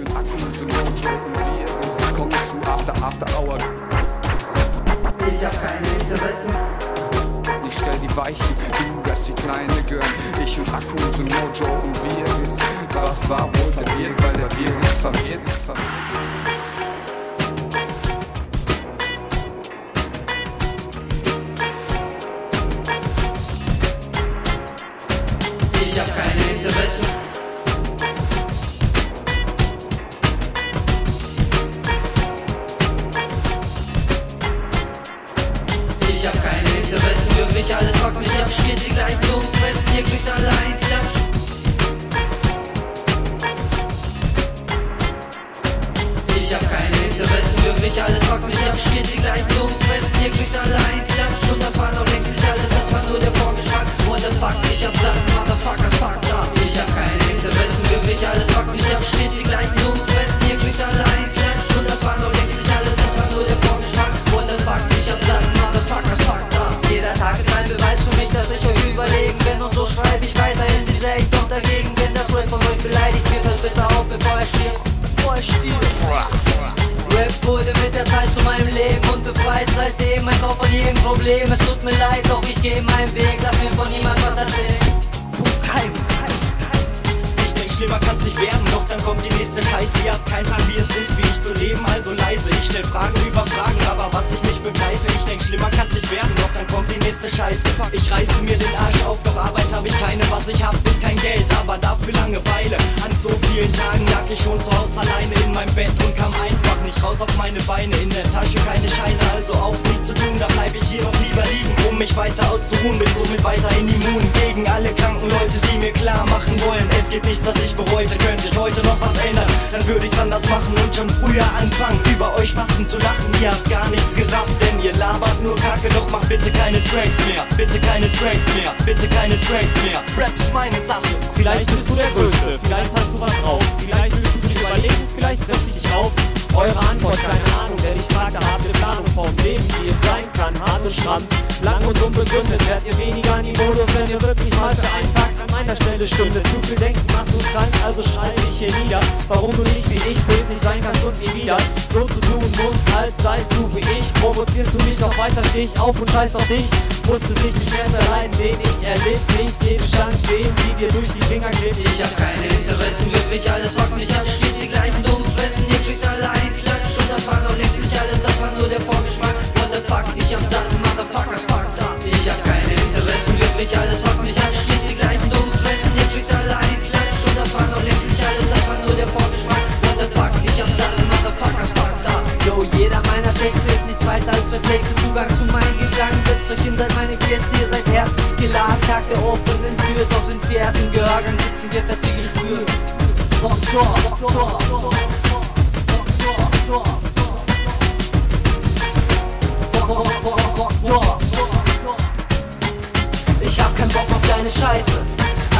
Ich und Akku und Mojo und wir kommen zu After After Hour. Ich hab keine Interessen. Ich stell die Weichen, du bleibst wie kleine Girl. Ich und Akku und Mojo und wir was war wohl verwirrt, weil der Bier ist verwirrt, ist verwirrt. Ich hab keine Ich hab keine Interessen, wirklich alles fuckt mich ab, spielt sie gleich dumm, fressen, ihr kriegt allein Klatsch. Ich hab keine Interessen, wirklich alles fuckt mich ab, spielt sie gleich dumm, fressen, ihr kriegt allein Klatsch. Stirbt. Rap wurde mit der Zeit zu meinem Leben und befreit seitdem mein Kopf von jedem Problem. Es tut mir leid, doch ich gehe meinen Weg, lass mir von niemand was erzählen. Ich denk, schlimmer kann's nicht werden, doch dann kommt die nächste Scheiße. Ihr habt kein Plan, wie es ist, wie ich zu leben, also leise. Ich stell Fragen über Fragen, aber was ich nicht begreife. Ich denk, schlimmer kann's nicht werden, doch dann kommt die nächste Scheiße. Ich reiße mir den Arsch auf, Was ich hab, ist kein Geld, aber dafür Langeweile. An so vielen Tagen lag ich schon zu Hause alleine in meinem Bett und kam einfach nicht raus auf meine Beine. In der Tasche keine auszuruhen. Bin somit weiterhin immun gegen alle kranken Leute, die mir klar machen wollen. Es gibt nichts, was ich bereute. Könnte ich heute noch was ändern, dann würde ich's anders machen und schon früher anfangen, über euch Spasten zu lachen. Ihr habt gar nichts gerafft, denn ihr labert nur Kacke. Doch macht bitte keine Tracks mehr, bitte keine Tracks mehr, bitte keine Tracks mehr. Raps meine Sache. Vielleicht bist du der Größte, vielleicht hast du was drauf, vielleicht willst du dich überlegen, vielleicht lässt dich dich auf. Eure Antwort, keine Ahnung, wer dich fragt, da habt ihr Planung vom Leben, wie es sein kann, hart und stramm, lang und unbegründet, werdet ihr weniger in die Modus, wenn ihr wirklich mal für einen Tag an meiner Stelle stündet. Zu viel Denken macht uns krank, also schreibe ich hier nieder, warum du nicht wie ich bist, nicht sein kannst und nie wieder. So zu tun musst, als seist du wie ich, provozierst du mich noch weiter, steh ich auf und scheiß auf dich, musste sich die Schmerz allein, den ich erlebt, nicht. Jede Chance sehen, die dir durch die Finger geht. Ich hab keine Interessen, wirklich alles fuckt mich ab, spielt sie gleich dumm, Ich hab keinen Bock auf deine Scheiße.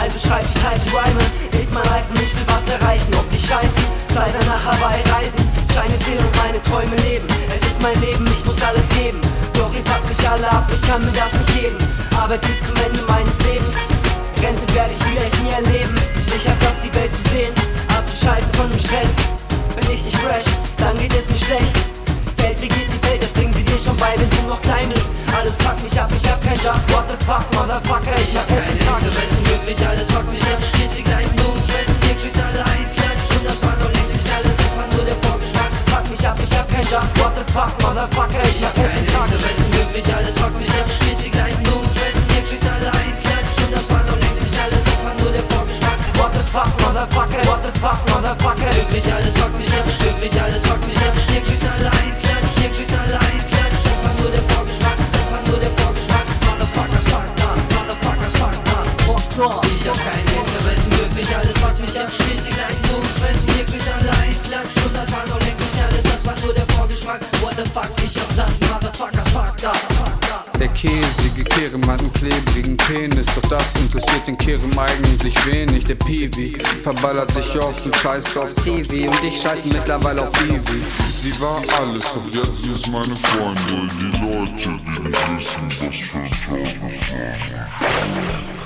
Also schreib ich halt Rhyme. Ist mein Reifen, ich will was erreichen. Auf die Scheißen, Kleider nach Hawaii reisen. Scheine zählen und meine Träume leben. Es ist mein Leben, ich muss alles geben. Doch ihr packt mich alle ab, ich kann mir das nicht geben. Arbeit bis zum Ende meines Lebens. Rente werde ich vielleicht nie erleben. Ich hab das, die Scheiße von dem Stress. Bin ich nicht fresh, dann geht es mir schlecht. Geld regiert die Welt, das bringen sie dir schon bei, wenn du noch klein bist. Alles fuckt mich ab, ich hab kein Job. What the fuck, Motherfucker, ich hab Keine Essen, Tag. Interessen, wirklich alles fuckt mich ab, spielt sie gleich dumm, fressen, ihr kriegt allein Klatsch. Und das war noch längst nicht alles, das war nur der Vorgeschmack. Fuck mich ab, ich hab kein Job. What the fuck, Motherfucker, ich hab Essen, Keine Tag. Interessen, wirklich alles fuckt mich ab, spielt sie gleich dumm, Motherfucker, what the fuck, Motherfucker. Wirklich alles fuckt mich ab, wirklich alles fuckt mich ab, ihr kriegt allein Klatsch, ihr kriegt allein Klatsch. Das war nur der Vorgeschmack, das war nur der Vorgeschmack. Motherfuckers, fuck da, Motherfuckers, fuck da. Ich hab keine Interessen, wirklich alles fuckt mich ab, spielt sie gleich dumm, fressen, ihr kriegt allein Klatsch. Und das war noch längst nicht alles, das war nur der Vorgeschmack. What the fuck, ich hab Sachen, Motherfuckers, fuck da, fuck da. Der käsige Kerem hat einen klebrigen Penis, doch das interessiert den Kerem eigentlich wenig. Der Piwi verballert sich oft und scheißt auf TV und ich scheiße mittlerweile auf Ivi. Sie war alles, doch jetzt ist meine Freundin. Die Leute, die wissen, was für ein Tag war.